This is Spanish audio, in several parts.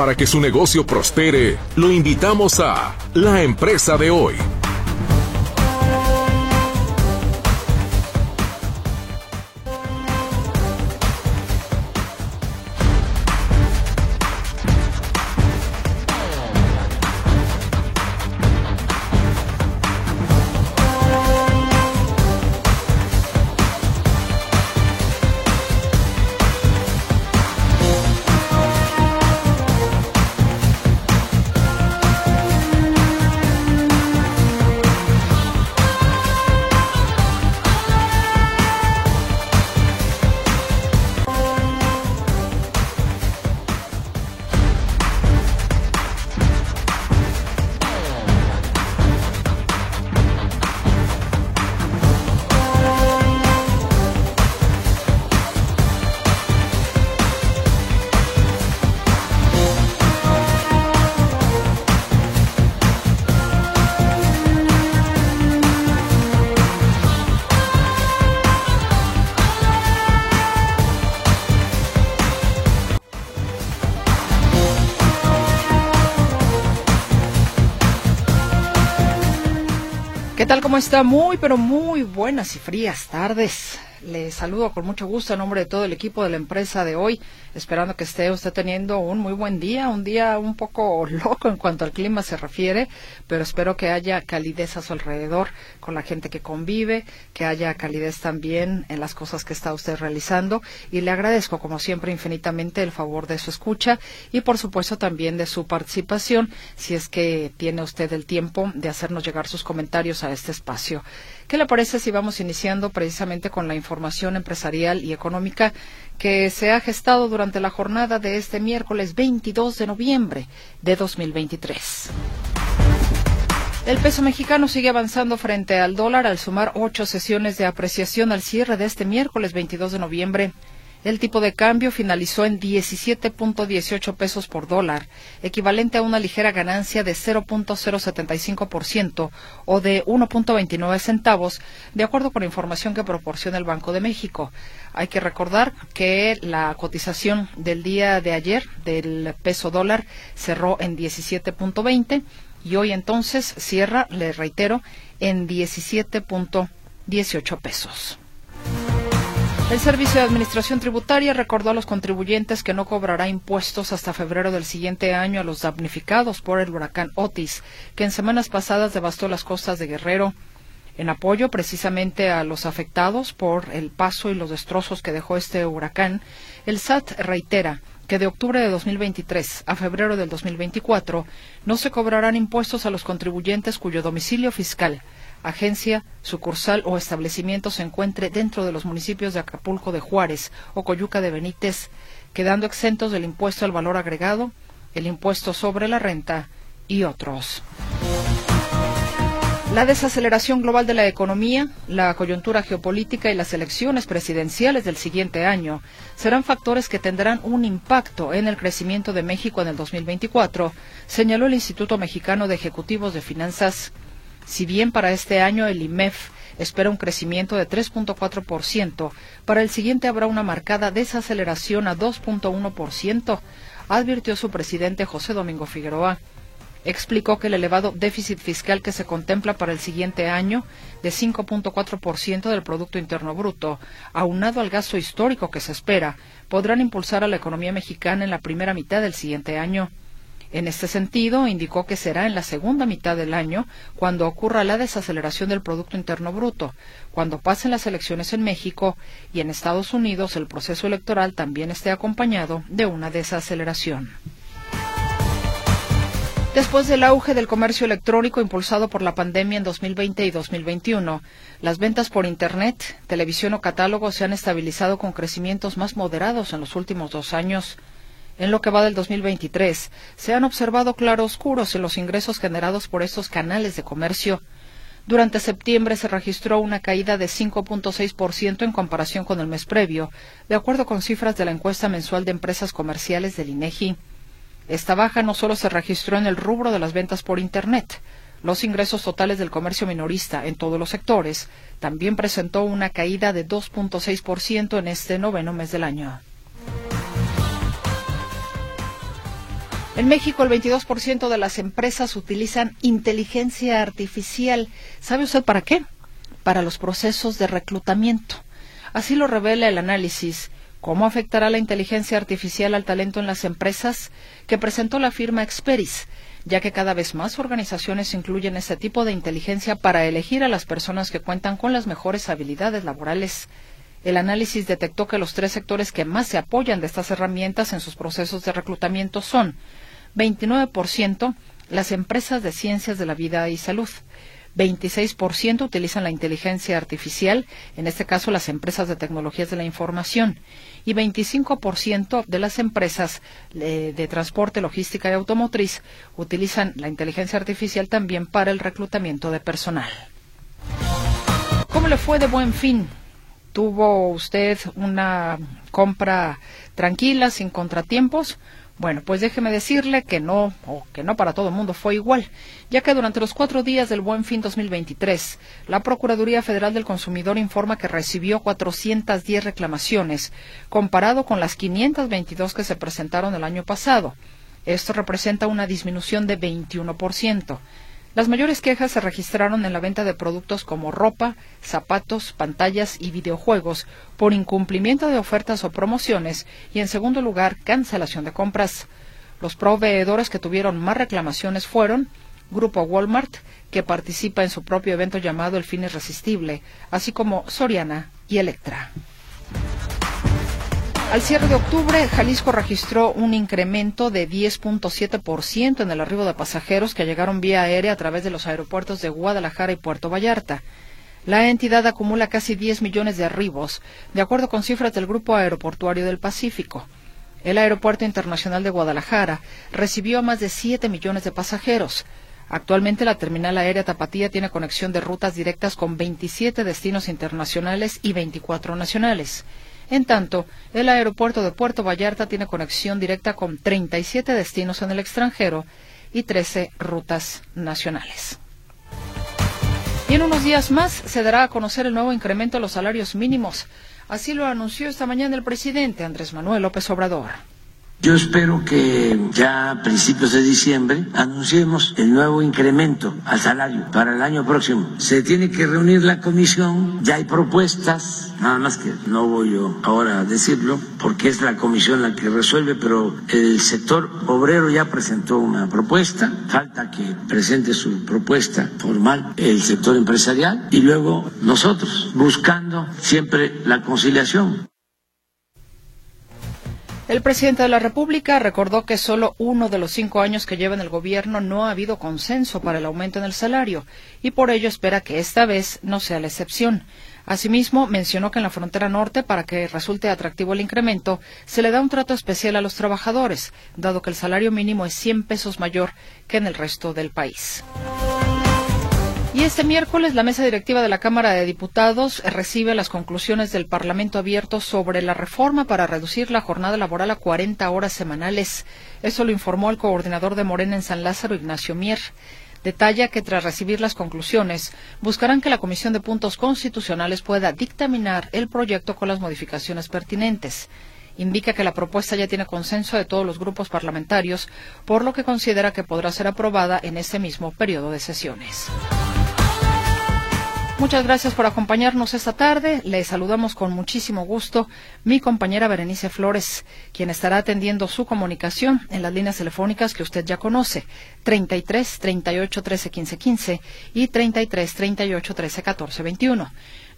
Para que su negocio prospere, lo invitamos a La Empresa de hoy. Tal? ¿Cómo está? Muy, pero muy buenas y frías tardes. Le saludo con mucho gusto en nombre de todo el equipo de la empresa de hoy, esperando que esté usted teniendo un muy buen día, un día un poco loco en cuanto al clima se refiere, pero espero que haya calidez a su alrededor con la gente que convive, que haya calidez también en las cosas que está usted realizando y le agradezco como siempre infinitamente el favor de su escucha y por supuesto también de su participación si es que tiene usted el tiempo de hacernos llegar sus comentarios a este espacio. ¿Qué le parece si vamos iniciando precisamente con la información empresarial y económica que se ha gestado durante la jornada de este miércoles 22 de noviembre de 2023? El peso mexicano sigue avanzando frente al dólar al sumar ocho sesiones de apreciación al cierre de este miércoles 22 de noviembre. El tipo de cambio finalizó en 17.18 pesos por dólar, equivalente a una ligera ganancia de 0.075% o de 1.29 centavos, de acuerdo con la información que proporciona el Banco de México. Hay que recordar que la cotización del día de ayer del peso dólar cerró en 17.20 y hoy entonces cierra, le reitero, en 17.18 pesos. El Servicio de Administración Tributaria recordó a los contribuyentes que no cobrará impuestos hasta febrero del siguiente año a los damnificados por el huracán Otis, que en semanas pasadas devastó las costas de Guerrero. En apoyo precisamente a los afectados por el paso y los destrozos que dejó este huracán, el SAT reitera que de octubre de 2023 a febrero del 2024 no se cobrarán impuestos a los contribuyentes cuyo domicilio fiscal agencia, sucursal o establecimiento se encuentre dentro de los municipios de Acapulco de Juárez o Coyuca de Benítez, quedando exentos del impuesto al valor agregado, el impuesto sobre la renta y otros. La desaceleración global de la economía, la coyuntura geopolítica y las elecciones presidenciales del siguiente año serán factores que tendrán un impacto en el crecimiento de México en el 2024, señaló el Instituto Mexicano de Ejecutivos de Finanzas. Si bien para este año el IMEF espera un crecimiento de 3.4%, para el siguiente habrá una marcada desaceleración a 2.1%, advirtió su presidente José Domingo Figueroa. Explicó que el elevado déficit fiscal que se contempla para el siguiente año, de 5.4% del Producto Interno Bruto, aunado al gasto histórico que se espera, podrán impulsar a la economía mexicana en la primera mitad del siguiente año. En este sentido, indicó que será en la segunda mitad del año cuando ocurra la desaceleración del Producto Interno Bruto, cuando pasen las elecciones en México y en Estados Unidos el proceso electoral también esté acompañado de una desaceleración. Después del auge del comercio electrónico impulsado por la pandemia en 2020 y 2021, las ventas por Internet, televisión o catálogo se han estabilizado con crecimientos más moderados en los últimos dos años. En lo que va del 2023, se han observado claroscuros en los ingresos generados por estos canales de comercio. Durante septiembre se registró una caída de 5.6% en comparación con el mes previo, de acuerdo con cifras de la encuesta mensual de empresas comerciales del INEGI. Esta baja no solo se registró en el rubro de las ventas por Internet, los ingresos totales del comercio minorista en todos los sectores también presentó una caída de 2.6% en este noveno mes del año. En México, el 22% de las empresas utilizan inteligencia artificial. ¿Sabe usted para qué? Para los procesos de reclutamiento. Así lo revela el análisis ¿Cómo afectará la inteligencia artificial al talento en las empresas? que presentó la firma Experis, ya que cada vez más organizaciones incluyen este tipo de inteligencia para elegir a las personas que cuentan con las mejores habilidades laborales. El análisis detectó que los tres sectores que más se apoyan de estas herramientas en sus procesos de reclutamiento son 29% las empresas de ciencias de la vida y salud, 26% utilizan la inteligencia artificial, en este caso las empresas de tecnologías de la información, y 25% de las empresas eh, de transporte, logística y automotriz utilizan la inteligencia artificial también para el reclutamiento de personal. ¿Cómo le fue de buen fin? ¿Tuvo usted una compra tranquila, sin contratiempos? Bueno, pues déjeme decirle que no, o que no para todo el mundo fue igual, ya que durante los cuatro días del Buen Fin 2023, la Procuraduría Federal del Consumidor informa que recibió 410 reclamaciones, comparado con las 522 que se presentaron el año pasado. Esto representa una disminución de 21%. Las mayores quejas se registraron en la venta de productos como ropa, zapatos, pantallas y videojuegos por incumplimiento de ofertas o promociones y, en segundo lugar, cancelación de compras. Los proveedores que tuvieron más reclamaciones fueron Grupo Walmart, que participa en su propio evento llamado El Fin Irresistible, así como Soriana y Electra. Al cierre de octubre, Jalisco registró un incremento de 10.7% en el arribo de pasajeros que llegaron vía aérea a través de los aeropuertos de Guadalajara y Puerto Vallarta. La entidad acumula casi 10 millones de arribos, de acuerdo con cifras del Grupo Aeroportuario del Pacífico. El Aeropuerto Internacional de Guadalajara recibió a más de 7 millones de pasajeros. Actualmente la terminal aérea Tapatía tiene conexión de rutas directas con 27 destinos internacionales y 24 nacionales. En tanto, el aeropuerto de Puerto Vallarta tiene conexión directa con 37 destinos en el extranjero y 13 rutas nacionales. Y en unos días más se dará a conocer el nuevo incremento de los salarios mínimos. Así lo anunció esta mañana el presidente Andrés Manuel López Obrador. Yo espero que ya a principios de diciembre anunciemos el nuevo incremento al salario para el año próximo. Se tiene que reunir la comisión, ya hay propuestas, nada más que no voy yo ahora a decirlo, porque es la comisión la que resuelve, pero el sector obrero ya presentó una propuesta, falta que presente su propuesta formal el sector empresarial y luego nosotros, buscando siempre la conciliación. El presidente de la República recordó que solo uno de los cinco años que lleva en el gobierno no ha habido consenso para el aumento en el salario y por ello espera que esta vez no sea la excepción. Asimismo, mencionó que en la frontera norte, para que resulte atractivo el incremento, se le da un trato especial a los trabajadores, dado que el salario mínimo es 100 pesos mayor que en el resto del país. Y este miércoles la mesa directiva de la Cámara de Diputados recibe las conclusiones del Parlamento abierto sobre la reforma para reducir la jornada laboral a 40 horas semanales. Eso lo informó el coordinador de Morena en San Lázaro, Ignacio Mier. Detalla que tras recibir las conclusiones buscarán que la Comisión de Puntos Constitucionales pueda dictaminar el proyecto con las modificaciones pertinentes indica que la propuesta ya tiene consenso de todos los grupos parlamentarios, por lo que considera que podrá ser aprobada en este mismo periodo de sesiones. Muchas gracias por acompañarnos esta tarde. Le saludamos con muchísimo gusto mi compañera Berenice Flores, quien estará atendiendo su comunicación en las líneas telefónicas que usted ya conoce, 33 38 13 15 15 y 33 38 13 14 21.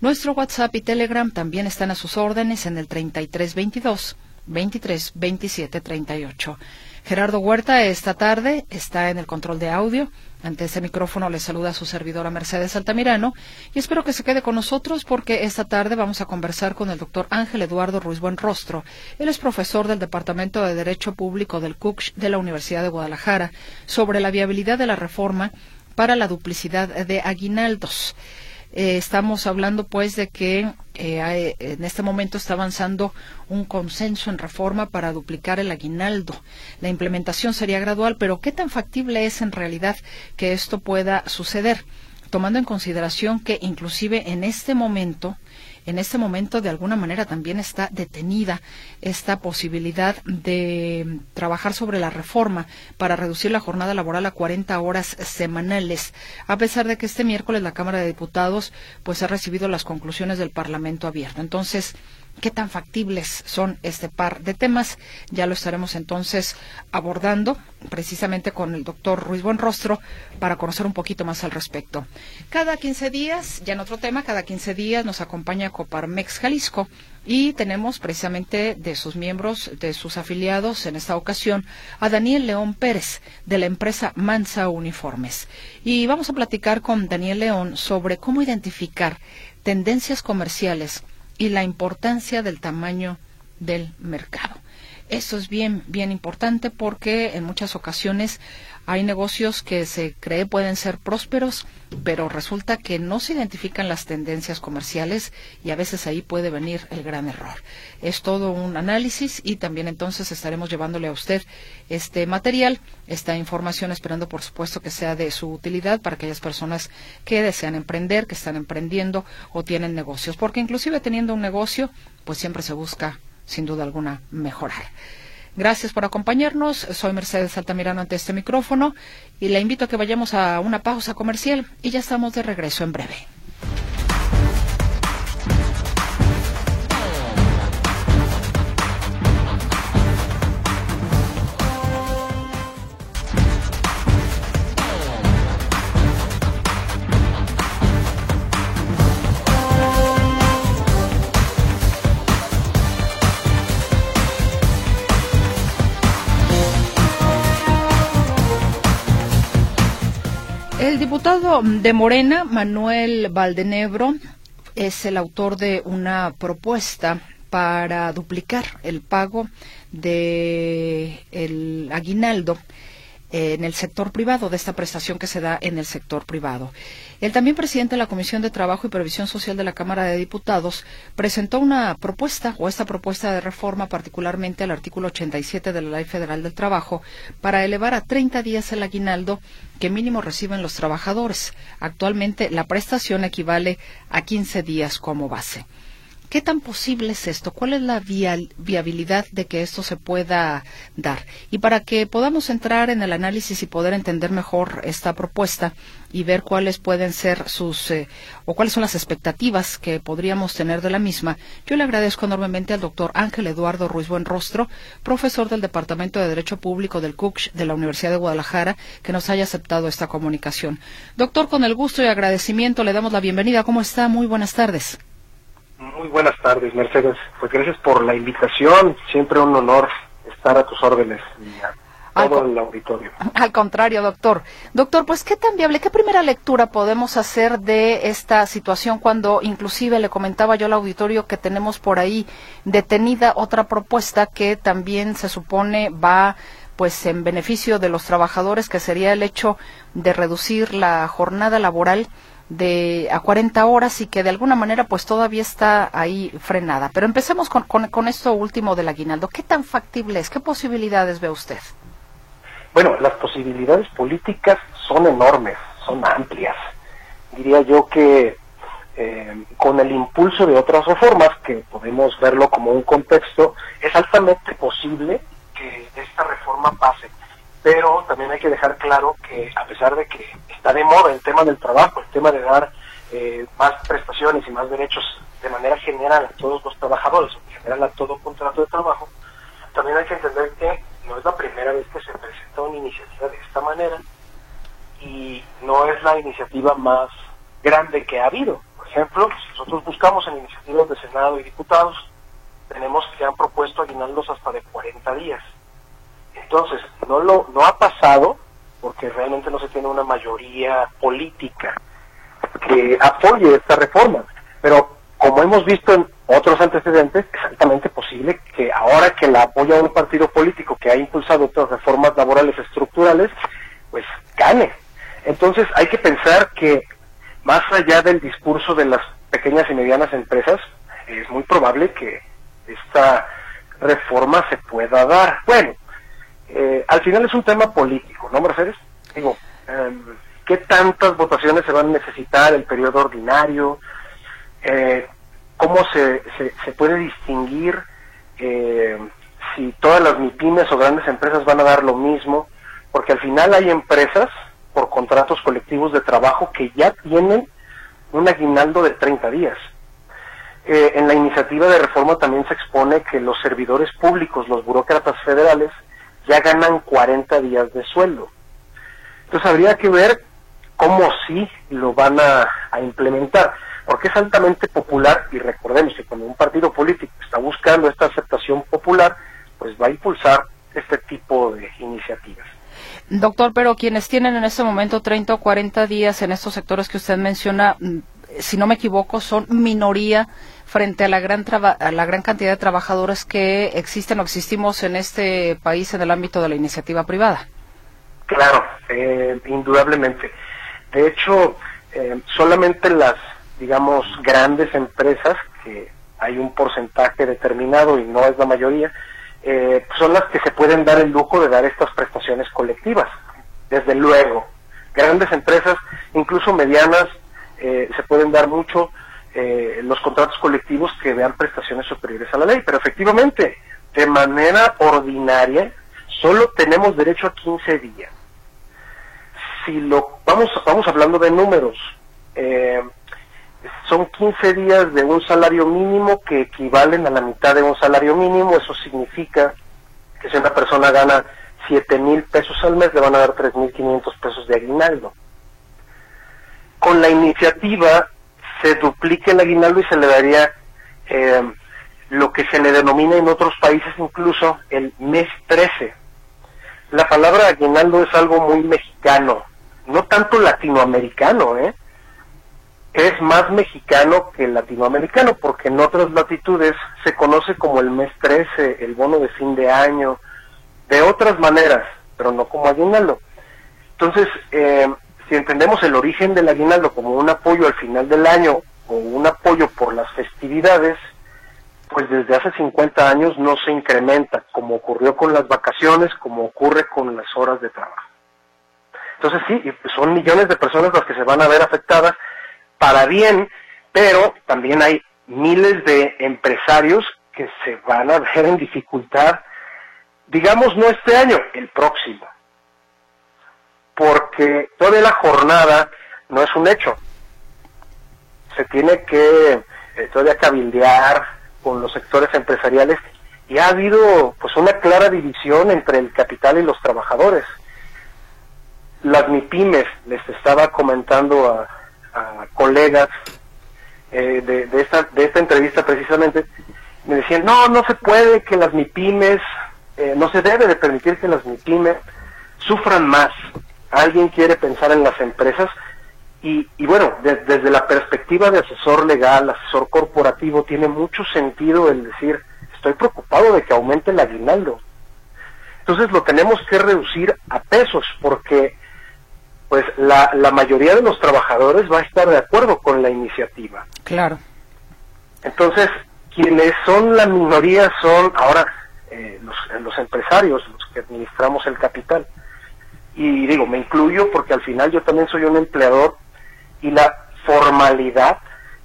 Nuestro WhatsApp y Telegram también están a sus órdenes en el 3322 23 27 38. Gerardo Huerta esta tarde está en el control de audio. Ante ese micrófono le saluda a su servidora Mercedes Altamirano y espero que se quede con nosotros porque esta tarde vamos a conversar con el doctor Ángel Eduardo Ruiz Buenrostro. Él es profesor del Departamento de Derecho Público del CUCH de la Universidad de Guadalajara sobre la viabilidad de la reforma para la duplicidad de aguinaldos. Eh, estamos hablando pues de que eh, en este momento está avanzando un consenso en reforma para duplicar el aguinaldo. La implementación sería gradual, pero ¿qué tan factible es en realidad que esto pueda suceder? Tomando en consideración que inclusive en este momento en este momento de alguna manera también está detenida esta posibilidad de trabajar sobre la reforma para reducir la jornada laboral a 40 horas semanales, a pesar de que este miércoles la Cámara de Diputados pues ha recibido las conclusiones del Parlamento abierto. Entonces, qué tan factibles son este par de temas. Ya lo estaremos entonces abordando precisamente con el doctor Ruiz Buenrostro para conocer un poquito más al respecto. Cada 15 días, ya en otro tema, cada 15 días nos acompaña Coparmex Jalisco y tenemos precisamente de sus miembros, de sus afiliados en esta ocasión, a Daniel León Pérez de la empresa Mansa Uniformes. Y vamos a platicar con Daniel León sobre cómo identificar tendencias comerciales y la importancia del tamaño del mercado. Eso es bien, bien importante porque en muchas ocasiones hay negocios que se cree pueden ser prósperos, pero resulta que no se identifican las tendencias comerciales y a veces ahí puede venir el gran error. Es todo un análisis y también entonces estaremos llevándole a usted este material, esta información, esperando por supuesto que sea de su utilidad para aquellas personas que desean emprender, que están emprendiendo o tienen negocios, porque inclusive teniendo un negocio, pues siempre se busca sin duda alguna, mejorar. Gracias por acompañarnos. Soy Mercedes Altamirano ante este micrófono y le invito a que vayamos a una pausa comercial y ya estamos de regreso en breve. Diputado de Morena, Manuel Valdenebro, es el autor de una propuesta para duplicar el pago de aguinaldo en el sector privado, de esta prestación que se da en el sector privado. El también presidente de la Comisión de Trabajo y Previsión Social de la Cámara de Diputados presentó una propuesta o esta propuesta de reforma particularmente al artículo 87 de la Ley Federal del Trabajo para elevar a 30 días el aguinaldo que mínimo reciben los trabajadores. Actualmente la prestación equivale a 15 días como base. ¿Qué tan posible es esto? ¿Cuál es la viabilidad de que esto se pueda dar? Y para que podamos entrar en el análisis y poder entender mejor esta propuesta y ver cuáles pueden ser sus eh, o cuáles son las expectativas que podríamos tener de la misma, yo le agradezco enormemente al doctor Ángel Eduardo Ruiz Buenrostro, profesor del Departamento de Derecho Público del CUCH de la Universidad de Guadalajara, que nos haya aceptado esta comunicación. Doctor, con el gusto y agradecimiento le damos la bienvenida. ¿Cómo está? Muy buenas tardes. Muy buenas tardes, Mercedes. Pues gracias por la invitación. Siempre un honor estar a tus órdenes y a todo el auditorio. Al contrario, doctor. Doctor, pues qué tan viable, qué primera lectura podemos hacer de esta situación cuando inclusive le comentaba yo al auditorio que tenemos por ahí detenida otra propuesta que también se supone va pues en beneficio de los trabajadores, que sería el hecho de reducir la jornada laboral de a 40 horas y que de alguna manera pues todavía está ahí frenada. Pero empecemos con, con, esto último del aguinaldo. ¿Qué tan factible es? ¿Qué posibilidades ve usted? Bueno, las posibilidades políticas son enormes, son amplias. Diría yo que eh, con el impulso de otras reformas, que podemos verlo como un contexto, es altamente posible que esta reforma pase. Pero también hay que dejar claro que a pesar de que está de moda el tema del trabajo, el tema de dar eh, más prestaciones y más derechos de manera general a todos los trabajadores, en general a todo contrato de trabajo, también hay que entender que no es la primera vez que se presenta una iniciativa de esta manera y no es la iniciativa más grande que ha habido. Por ejemplo, si nosotros buscamos en iniciativas de Senado y diputados, tenemos que han propuesto aguinaldos hasta de 40 días. Entonces, no, lo, no ha pasado porque realmente no se tiene una mayoría política que apoye esta reforma. Pero como hemos visto en otros antecedentes, es altamente posible que ahora que la apoya un partido político que ha impulsado otras reformas laborales estructurales, pues gane. Entonces hay que pensar que más allá del discurso de las pequeñas y medianas empresas, es muy probable que esta reforma se pueda dar. Bueno, eh, al final es un tema político, ¿no, Mercedes? Digo, em, ¿qué tantas votaciones se van a necesitar el periodo ordinario? Eh, cómo se, se, puede distinguir eh, si todas las MIPIMES o grandes empresas van a dar lo mismo, porque al final hay empresas por contratos colectivos de trabajo que ya tienen un aguinaldo de 30 días. Eh, en la iniciativa de reforma también se expone que los servidores públicos, los burócratas federales, ya ganan 40 días de sueldo. Entonces habría que ver cómo sí lo van a, implementar, porque es altamente popular y recordemos que cuando un partido político está buscando esta aceptación popular, pues va a impulsar este tipo de iniciativas. Doctor, pero quienes tienen en este momento 30 o 40 días en estos sectores que usted menciona, mm, si no me equivoco, son minoría frente a la gran a la gran cantidad de trabajadores que existen o existimos en este país en el ámbito de la iniciativa privada. Claro, eh, indudablemente. De hecho, eh, solamente las, digamos, grandes empresas, que hay un porcentaje determinado y no es la mayoría, eh, son las que se pueden dar el lujo de dar estas prestaciones colectivas. Desde luego, grandes empresas, incluso medianas, eh, se pueden dar mucho los contratos colectivos que vean prestaciones superiores a la ley, pero efectivamente, de manera ordinaria, solo tenemos derecho a 15 días. Si lo vamos vamos hablando de números eh, son 15 días de un salario mínimo que equivalen a la mitad de un salario mínimo. Eso significa que si una persona gana 7 mil pesos al mes le van a dar 3 mil 500 pesos de aguinaldo. Con la iniciativa se duplica el aguinaldo y se le daría eh, lo que se le denomina en otros países incluso el mes 13 la palabra aguinaldo es algo muy mexicano no tanto latinoamericano, ¿eh? es más mexicano que latinoamericano, porque en otras latitudes se conoce como el mes 13, el bono de fin de año, de otras maneras, pero no como aguinaldo. Entonces, eh, si entendemos el origen del aguinaldo como un apoyo al final del año o un apoyo por las festividades, pues desde hace 50 años no se incrementa, como ocurrió con las vacaciones, como ocurre con las horas de trabajo. Entonces sí, son millones de personas las que se van a ver afectadas para bien, pero también hay miles de empresarios que se van a ver en dificultad, digamos no este año, el próximo. Porque toda la jornada no es un hecho. Se tiene que eh, todavía cabildear con los sectores empresariales y ha habido pues una clara división entre el capital y los trabajadores las MIPIMES, les estaba comentando a, colegas eh, de, esta, de esta entrevista precisamente, me decían, no, no se puede que las MIPIMES, eh, no se debe de permitir que las MIPIMES sufran más. Alguien quiere pensar en las empresas y, y bueno, desde la perspectiva de asesor legal, asesor corporativo, tiene mucho sentido el decir, estoy preocupado de que aumente el aguinaldo. Entonces lo tenemos que reducir a pesos porque pues la, la mayoría de los trabajadores va a estar de acuerdo con la iniciativa. Claro. Entonces, quienes son la minoría son ahora eh, los, los empresarios, los que administramos el capital. Y digo, me incluyo porque al final yo también soy un empleador y la formalidad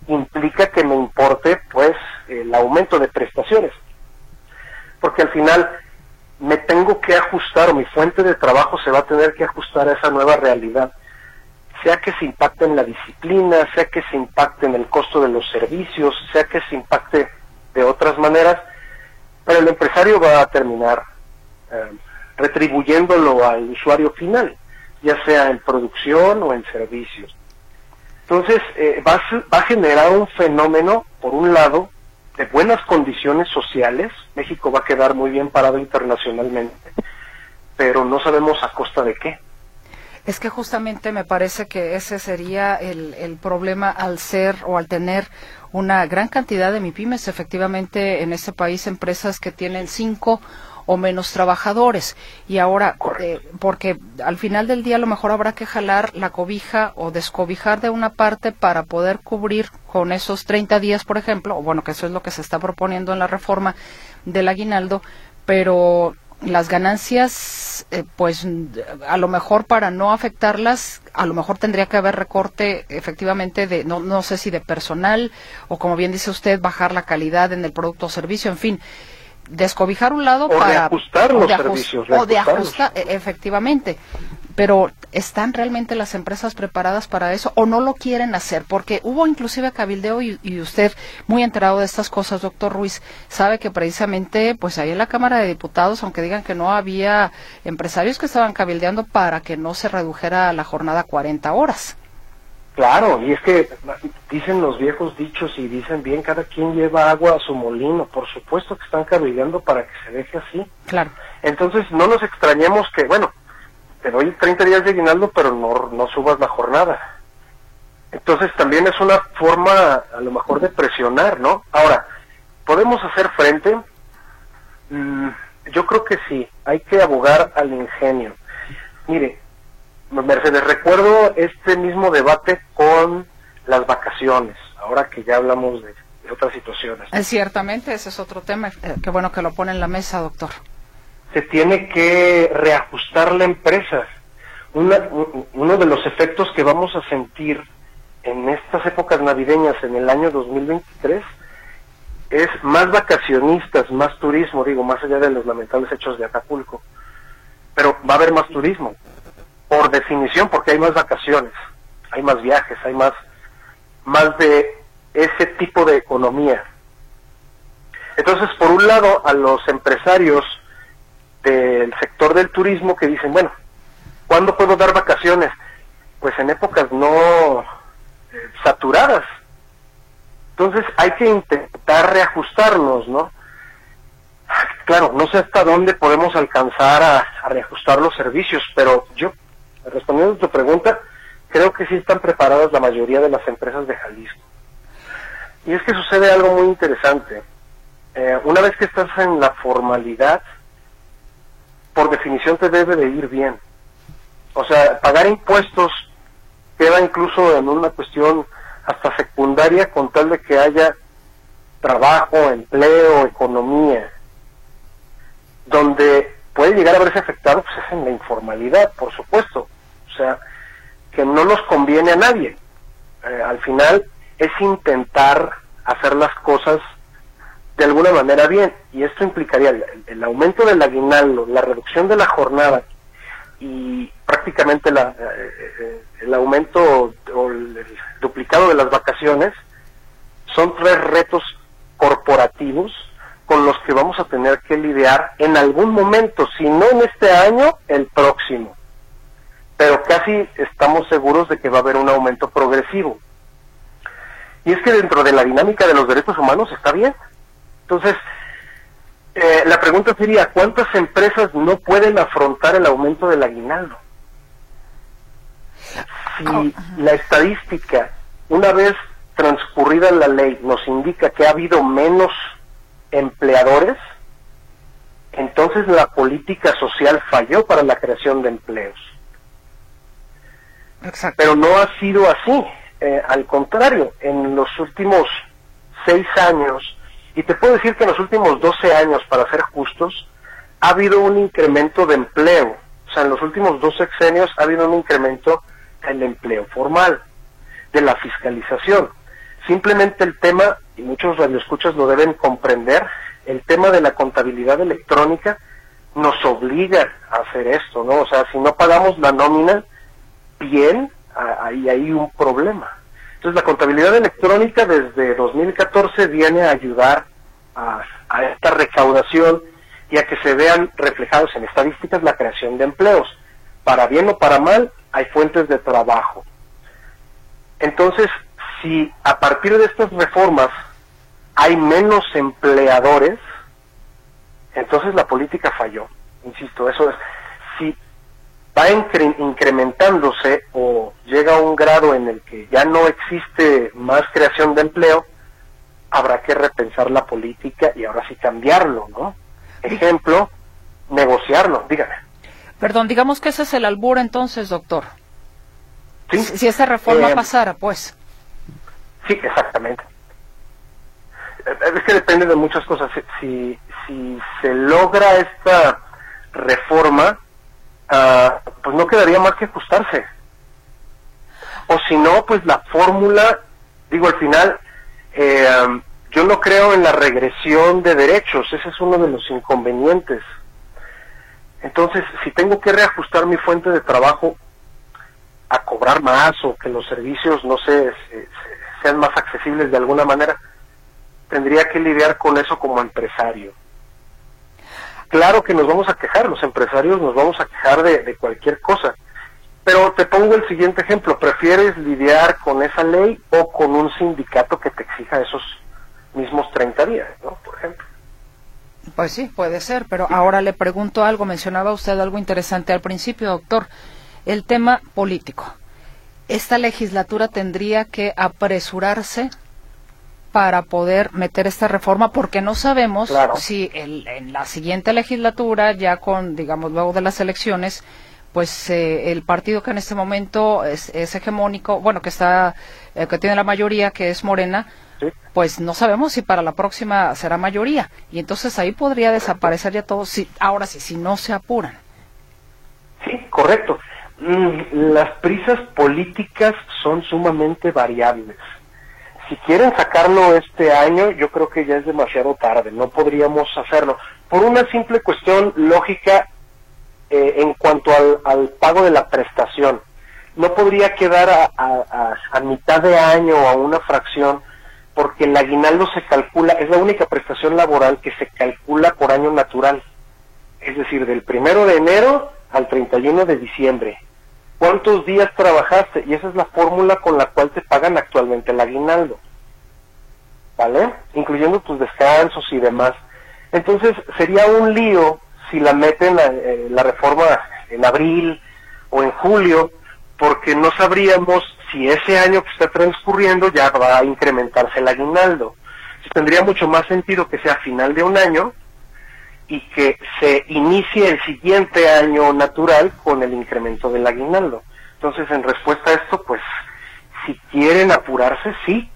implica que me importe pues el aumento de prestaciones. Porque al final me tengo que ajustar o mi fuente de trabajo se va a tener que ajustar a esa nueva realidad, sea que se impacte en la disciplina, sea que se impacte en el costo de los servicios, sea que se impacte de otras maneras, pero el empresario va a terminar eh, retribuyéndolo al usuario final, ya sea en producción o en servicios. Entonces, eh, va, va a generar un fenómeno, por un lado, de buenas condiciones sociales, México va a quedar muy bien parado internacionalmente, pero no sabemos a costa de qué. Es que justamente me parece que ese sería el, el problema al ser o al tener una gran cantidad de MIPIMES, efectivamente en este país empresas que tienen cinco o menos trabajadores. Y ahora, eh, porque al final del día a lo mejor habrá que jalar la cobija o descobijar de una parte para poder cubrir con esos 30 días, por ejemplo, o bueno, que eso es lo que se está proponiendo en la reforma del aguinaldo, pero las ganancias eh, pues a lo mejor para no afectarlas, a lo mejor tendría que haber recorte efectivamente de, no, no sé si de personal o como bien dice usted, bajar la calidad en el producto o servicio, en fin descobijar un lado o para de ajustar los servicios o de ajustar e, efectivamente pero ¿están realmente las empresas preparadas para eso o no lo quieren hacer? Porque hubo inclusive cabildeo y, y, usted, muy enterado de estas cosas, doctor Ruiz, sabe que precisamente, pues ahí en la Cámara de Diputados, aunque digan que no había empresarios que estaban cabildeando para que no se redujera la jornada a 40 horas. Claro, y es que dicen los viejos dichos y dicen bien, cada quien lleva agua a su molino. Por supuesto que están cabildeando para que se deje así. Claro. Entonces no nos extrañemos que, bueno, te doy 30 días de aguinaldo, pero no, no subas la jornada. Entonces también es una forma a lo mejor de presionar, ¿no? Ahora, ¿podemos hacer frente? Mm, yo creo que sí, hay que abogar al ingenio. Mire, Mercedes, recuerdo este mismo debate con las vacaciones, ahora que ya hablamos de, de otras situaciones. Eh, ciertamente, ese es otro tema. Eh, qué bueno que lo pone en la mesa, doctor se tiene que reajustar la empresa. Una, uno de los efectos que vamos a sentir en estas épocas navideñas en el año 2023 es más vacacionistas, más turismo, digo, más allá de los lamentables hechos de Acapulco. Pero va a haber más turismo, por definición, porque hay más vacaciones, hay más viajes, hay más, más de ese tipo de economía. Entonces, por un lado, a los empresarios del sector del turismo que dicen, bueno, ¿cuándo puedo dar vacaciones? Pues en épocas no saturadas. Entonces hay que intentar reajustarnos, ¿no? Claro, no sé hasta dónde podemos alcanzar a, reajustar los servicios, pero yo, respondiendo a tu pregunta, creo que sí están preparadas la mayoría de las empresas de Jalisco. Y es que sucede algo muy interesante. Eh, una vez que estás en la formalidad, por definición te debe de ir bien. O sea, pagar impuestos queda incluso en una cuestión hasta secundaria con tal de que haya trabajo, empleo, economía. Donde puede llegar a verse afectado pues es en la informalidad, por supuesto. O sea, que no nos conviene a nadie. Eh, al final es intentar hacer las cosas de alguna manera bien. Y esto implicaría el, aumento del aguinaldo, la reducción de la jornada y prácticamente la, eh, eh, el aumento o el, duplicado de las vacaciones. Son tres retos corporativos con los que vamos a tener que lidiar en algún momento, si no en este año, el próximo. Pero casi estamos seguros de que va a haber un aumento progresivo. Y es que dentro de la dinámica de los derechos humanos está bien. Entonces, eh, la pregunta sería, ¿cuántas empresas no pueden afrontar el aumento del aguinaldo? Si oh, la estadística, una vez transcurrida la ley, nos indica que ha habido menos empleadores, entonces la política social falló para la creación de empleos. Pero no ha sido así. Eh, al contrario, en los últimos seis años, y te puedo decir que en los últimos 12 años, para ser justos, ha habido un incremento de empleo. O sea, en los últimos dos sexenios ha habido un incremento en el empleo formal, de la fiscalización. Simplemente el tema, y muchos radioescuchas lo deben comprender, el tema de la contabilidad electrónica nos obliga a hacer esto, ¿no? O sea, si no pagamos la nómina bien, ahí hay un problema. Entonces la contabilidad electrónica desde 2014 viene a ayudar a, esta recaudación y a que se vean reflejados en estadísticas la creación de empleos. Para bien o para mal, hay fuentes de trabajo. Entonces, si a partir de estas reformas hay menos empleadores, entonces la política falló. Insisto, eso es. Si va incrementándose o llega a un grado en el que ya no existe más creación de empleo, habrá que repensar la política y ahora sí cambiarlo, ¿no? Ejemplo, negociarlo, dígame. Perdón, digamos que ese es el albur entonces, doctor. ¿Sí? Si esa reforma eh, pasara, pues. Sí, exactamente. Es que depende de muchas cosas. Si, si se logra esta reforma, ah, pues no quedaría más que ajustarse. O si no, pues la fórmula, digo, al final, eh, yo no creo en la regresión de derechos, ese es uno de los inconvenientes. Entonces, si tengo que reajustar mi fuente de trabajo a cobrar más o que los servicios, no sé, sean más accesibles de alguna manera, tendría que lidiar con eso como empresario. Claro que nos vamos a quejar, los empresarios nos vamos a quejar de, cualquier cosa, pero te pongo el siguiente ejemplo, ¿prefieres lidiar con esa ley o con un sindicato que te exija esos mismos 30 días, ¿no? por ejemplo? Pues sí, puede ser, pero ahora le pregunto algo, mencionaba usted algo interesante al principio, doctor, el tema político. Esta legislatura tendría que apresurarse para poder meter esta reforma porque no sabemos si en la siguiente legislatura, ya con, digamos, luego de las elecciones, pues eh, el partido que en este momento es, hegemónico, bueno, que está, eh, que tiene la mayoría, que es Morena, pues no sabemos si para la próxima será mayoría y entonces ahí podría desaparecer ya todo. Si, ahora sí, si no se apuran. Sí, correcto. Mm, las prisas políticas son sumamente variables si quieren sacarlo este año, yo creo que ya es demasiado tarde, no podríamos hacerlo. Por una simple cuestión lógica eh, en cuanto al, pago de la prestación. No podría quedar a, a, mitad de año o a una fracción, porque el aguinaldo se calcula, es la única prestación laboral que se calcula por año natural. Es decir, del primero de enero al 31 de diciembre cuántos días trabajaste y esa es la fórmula con la cual te pagan actualmente el aguinaldo, ¿vale? Incluyendo tus descansos y demás. Entonces sería un lío si la meten la, eh, la reforma en abril o en julio, porque no sabríamos si ese año que está transcurriendo ya va a incrementarse el aguinaldo. tendría mucho más sentido que sea final de un año y que se inicie el siguiente año natural con el incremento del aguinaldo. Entonces, en respuesta a esto, pues, si quieren apurarse, sí,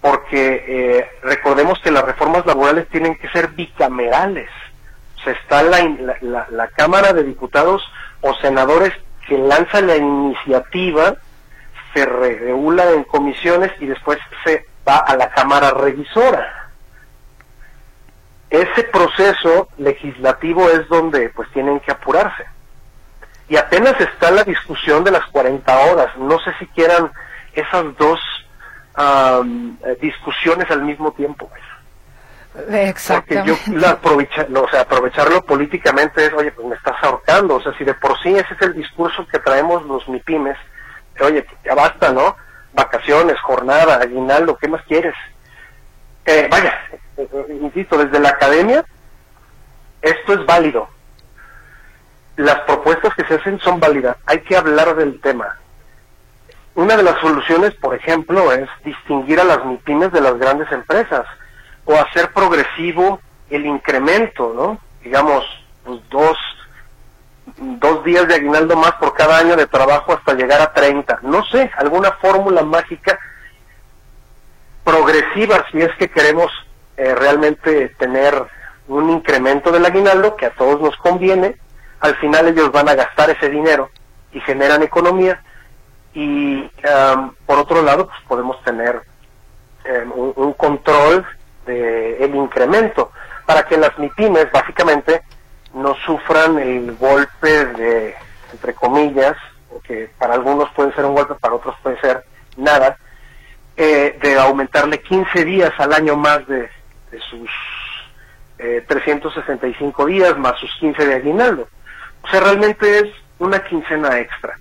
porque eh, recordemos que las reformas laborales tienen que ser bicamerales. O sea, está la, la, Cámara de Diputados o senadores que lanza la iniciativa, se regula en comisiones y después se va a la Cámara Revisora ese proceso legislativo es donde pues tienen que apurarse. Y apenas está la discusión de las 40 horas. No sé si quieran esas dos eh, discusiones al mismo tiempo. Exactamente. Porque yo aprovecha, o sea, aprovecharlo políticamente es, oye, pues me estás ahorcando. O sea, si de por sí ese es el discurso que traemos los MIPIMES, oye, ya basta, ¿no? Vacaciones, jornada, aguinaldo, ¿qué más quieres? Eh, vaya, insisto, desde la academia, esto es válido. Las propuestas que se hacen son válidas. Hay que hablar del tema. Una de las soluciones, por ejemplo, es distinguir a las MIPIMES de las grandes empresas o hacer progresivo el incremento, ¿no? Digamos, pues dos, dos días de aguinaldo más por cada año de trabajo hasta llegar a 30. No sé, alguna fórmula mágica progresiva si es que queremos eh, realmente tener un incremento del aguinaldo que a todos nos conviene, al final ellos van a gastar ese dinero y generan economía y por otro lado pues podemos tener em, un, control del el incremento para que las MIPIMES básicamente no sufran el golpe de, entre comillas, que para algunos puede ser un golpe, para otros puede ser nada, eh, de aumentarle 15 días al año más de, de sus eh, 365 días más sus 15 de aguinaldo. O sea, realmente es una quincena extra.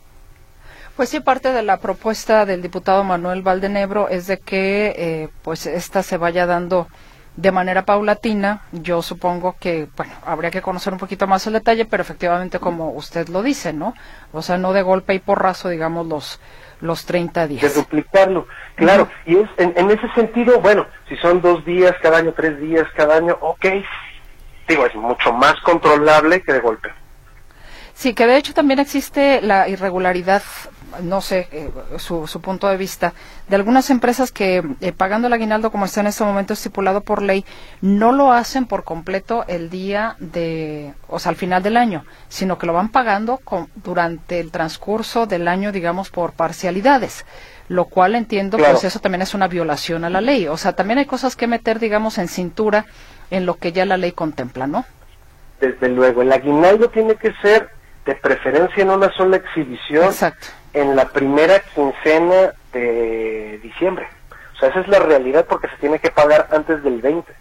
Pues sí, parte de la propuesta del diputado Manuel Valdenebro es de que eh, pues esta se vaya dando de manera paulatina. Yo supongo que, bueno, habría que conocer un poquito más el detalle, pero efectivamente como usted lo dice, ¿no? O sea, no de golpe y porrazo, digamos, los, los 30 días. De duplicarlo, claro. Y es, en, ese sentido, bueno, si son dos días cada año, tres días cada año, ok. Digo, es mucho más controlable que de golpe. Sí, que de hecho también existe la irregularidad no sé eh, su, su, punto de vista, de algunas empresas que eh, pagando el aguinaldo como está en este momento estipulado por ley, no lo hacen por completo el día de, o sea, al final del año, sino que lo van pagando durante el transcurso del año, digamos, por parcialidades lo cual entiendo que pues eso también es una violación a la ley. O sea, también hay cosas que meter, digamos, en cintura en lo que ya la ley contempla, ¿no? Desde luego, el aguinaldo tiene que ser de preferencia en una sola exhibición Exacto en la primera quincena de diciembre. O sea, esa es la realidad porque se tiene que pagar antes del 20.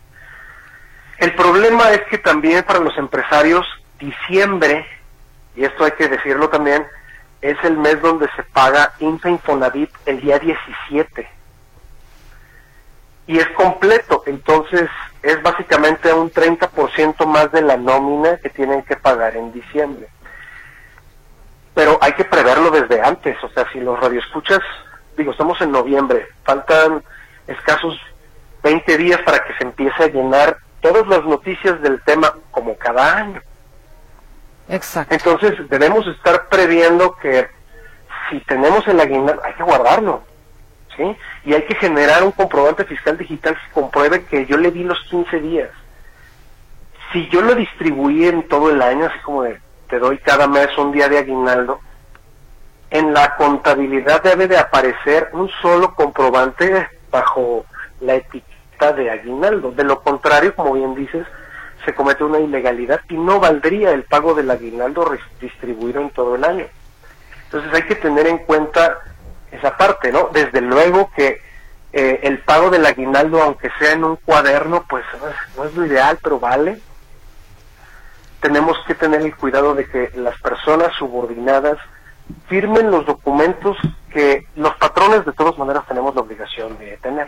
El problema es que también para los empresarios, diciembre, y esto hay que decirlo también, es el mes donde se paga INFA Infonavit el día 17. Y es completo, entonces es básicamente un 30% más de la nómina que tienen que pagar en diciembre pero hay que preverlo desde antes, o sea, si los radioescuchas, digo, estamos en noviembre, faltan escasos 20 días para que se empiece a llenar todas las noticias del tema como cada año. Exacto. Entonces debemos estar previendo que si tenemos el aguinaldo, hay que guardarlo, ¿sí? Y hay que generar un comprobante fiscal digital que compruebe que yo le di los 15 días. Si yo lo distribuí en todo el año, así como de te doy cada mes un día de aguinaldo, en la contabilidad debe de aparecer un solo comprobante bajo la etiqueta de aguinaldo. De lo contrario, como bien dices, se comete una ilegalidad y no valdría el pago del aguinaldo distribuido en todo el año. Entonces hay que tener en cuenta esa parte, ¿no? Desde luego que eh, el pago del aguinaldo, aunque sea en un cuaderno, pues no es lo ideal, pero vale tenemos que tener el cuidado de que las personas subordinadas firmen los documentos que los patrones de todas maneras tenemos la obligación de tener.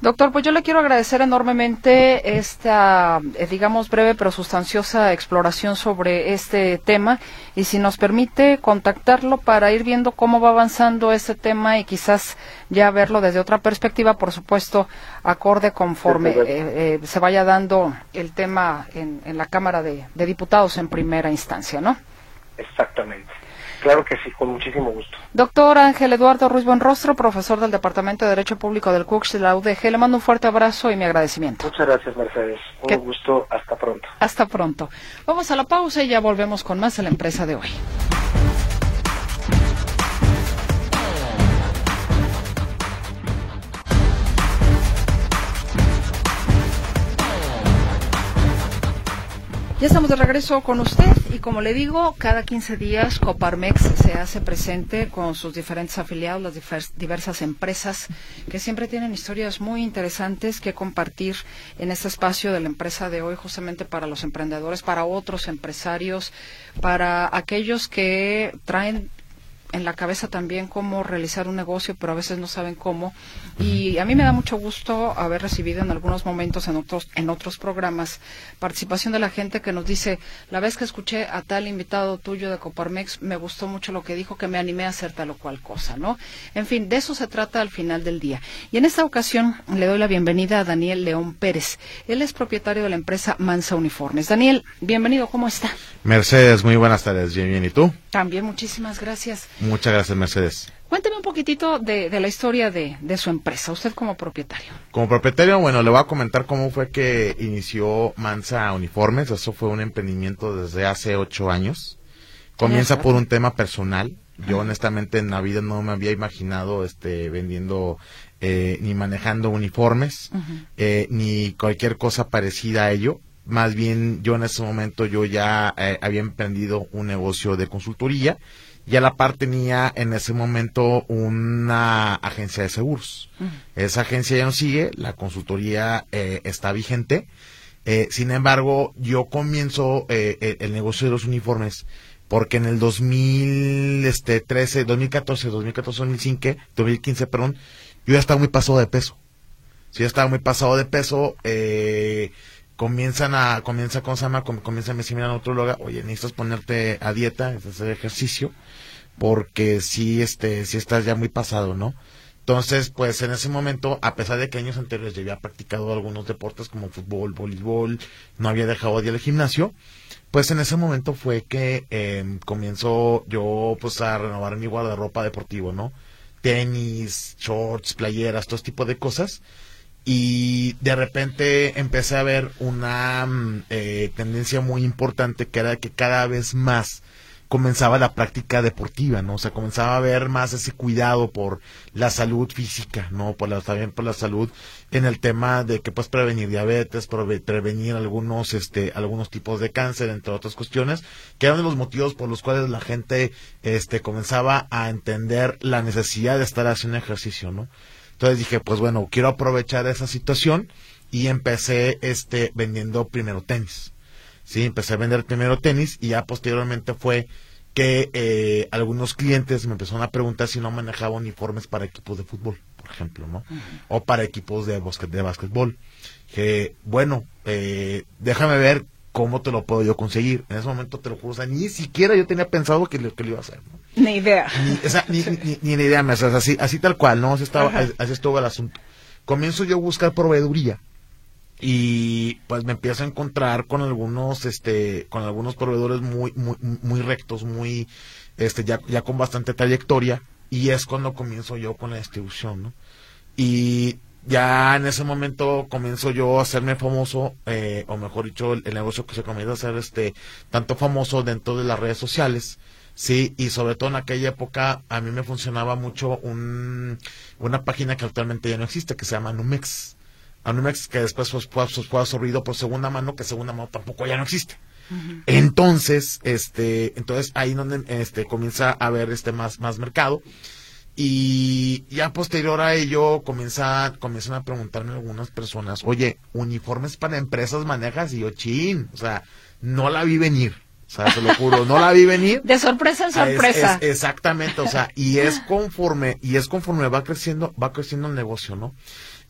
Doctor, pues yo le quiero agradecer enormemente esta, eh, digamos, breve pero sustanciosa exploración sobre este tema y si nos permite contactarlo para ir viendo cómo va avanzando este tema y quizás ya verlo desde otra perspectiva, por supuesto, acorde conforme eh, eh, se vaya dando el tema en, en la Cámara de Diputados en primera instancia, ¿no? Exactamente. Claro que sí, con muchísimo gusto. Doctor Ángel Eduardo Ruiz Buenrostro, profesor del Departamento de Derecho Público del CUCS de la UDG, le mando un fuerte abrazo y mi agradecimiento. Muchas gracias, Mercedes. Un gusto. Hasta pronto. Hasta pronto. Vamos a la pausa y ya volvemos con más de la empresa de hoy. Ya estamos de regreso con usted y como le digo, cada 15 días Coparmex se hace presente con sus diferentes afiliados, las diversas empresas que siempre tienen historias muy interesantes que compartir en este espacio de la empresa de hoy, justamente para los emprendedores, para otros empresarios, para aquellos que traen en la cabeza también cómo realizar un negocio, pero a veces no saben cómo. Y a mí me da mucho gusto haber recibido en algunos momentos en otros en otros programas participación de la gente que nos dice, la vez que escuché a tal invitado tuyo de Coparmex, me gustó mucho lo que dijo, que me animé a hacer tal o cual cosa, ¿no? En fin, de eso se trata al final del día. Y en esta ocasión le doy la bienvenida a Daniel León Pérez. Él es propietario de la empresa Mansa Uniformes. Daniel, bienvenido, ¿cómo está? Mercedes, muy buenas tardes, bien, bien, ¿y tú? También, muchísimas gracias. Muchas gracias, Mercedes. Cuénteme un poquitito de, la historia de, su empresa, usted como propietario. Como propietario, bueno, le voy a comentar cómo fue que inició Mansa Uniformes. Eso fue un emprendimiento desde hace ocho años. Comienza por un tema personal. Yo honestamente en la vida no me había imaginado este vendiendo eh, ni manejando uniformes eh, ni cualquier cosa parecida a ello más bien yo en ese momento yo ya eh, había emprendido un negocio de consultoría y a la par tenía en ese momento una agencia de seguros. Esa agencia ya no sigue, la consultoría eh, está vigente. Eh, sin embargo, yo comienzo el negocio de los uniformes porque en el 2013, 2014, 2014, 2015, 2015, perdón, yo ya estaba muy pasado de peso. Sí, ya estaba muy pasado de peso. Eh, comienzan a, comienza con Sama, comienza a decirme la nutróloga, oye, necesitas ponerte a dieta, hacer ejercicio, porque si este, si estás ya muy pasado, ¿no? Entonces, pues en ese momento, a pesar de que años anteriores ya había practicado algunos deportes como fútbol, voleibol, no había dejado de ir al gimnasio, pues en ese momento fue que eh, comienzo yo pues a renovar mi guardarropa deportivo, ¿no? Tenis, shorts, playeras, todo este tipo de cosas. Y de repente empecé a ver una mm, eh, tendencia muy importante que era que cada vez más comenzaba la práctica deportiva, ¿no? O sea, comenzaba a ver más ese cuidado por la salud física, ¿no? Por la, también por la salud en el tema de que puedes prevenir diabetes, prevenir algunos, este, algunos tipos de cáncer, entre otras cuestiones, que eran los motivos por los cuales la gente, este, comenzaba a entender la necesidad de estar haciendo ejercicio, ¿no? Entonces dije, pues bueno, quiero aprovechar esa situación y empecé, este, vendiendo primero tenis. Sí, empecé a vender primero tenis y ya posteriormente fue que eh, algunos clientes me empezaron a preguntar si no manejaba uniformes para equipos de fútbol, por ejemplo, ¿no? O para equipos de, de básquetbol. Que, bueno, eh, déjame ver cómo te lo puedo yo conseguir. En ese momento te lo juro, o sea, ni siquiera yo tenía pensado que lo, que lo iba a hacer, ¿no? Ni idea. Ni, o sea, ni, ni, ni, idea, o sea, así, así tal cual, ¿no? Así, estaba, así estuvo el asunto. Comienzo yo a buscar proveeduría y pues me empiezo a encontrar con algunos este con algunos proveedores muy muy muy rectos muy este ya ya con bastante trayectoria y es cuando comienzo yo con la distribución no y ya en ese momento comienzo yo a hacerme famoso eh, o mejor dicho el, negocio que se comienza a hacer este tanto famoso dentro de las redes sociales Sí, y sobre todo en aquella época a mí me funcionaba mucho un, una página que actualmente ya no existe, que se llama Numex. Anumex que después fue, fue, fue absorbido por segunda mano, que segunda mano tampoco ya no existe. Entonces, este, entonces ahí donde este comienza a haber este más, más mercado. Y ya posterior a ello comienza, comienzan a preguntarme algunas personas, oye, uniformes para empresas manejas, y yo, chin, o sea, no la vi venir. O sea, se lo juro, no la vi venir. De sorpresa en sorpresa. exactamente, o sea, y es conforme, y es conforme va creciendo, va creciendo el negocio, ¿no?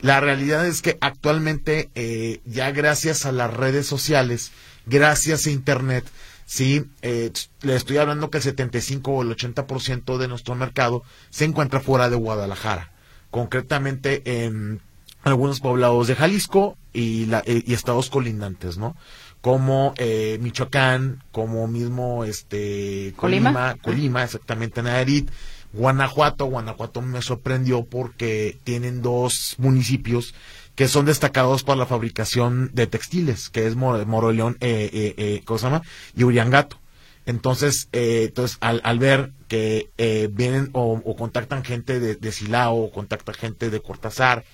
La realidad es que actualmente, eh, ya gracias a las redes sociales, gracias a Internet, sí, eh, le estoy hablando que el 75 o el 80% de nuestro mercado se encuentra fuera de Guadalajara, concretamente en algunos poblados de Jalisco y, la, eh, y estados colindantes, ¿no? Como eh, Michoacán, como mismo este Colima, Colima, Colima exactamente Nayarit, Guanajuato, Guanajuato me sorprendió porque tienen dos municipios que son destacados por la fabricación de textiles, que es Moroleón, eh, eh, eh, ¿cómo se llama? Y Uriangato. Entonces, eh, entonces al, al, ver que eh, vienen o, contactan gente de, Silao, o contacta gente de Cortázar,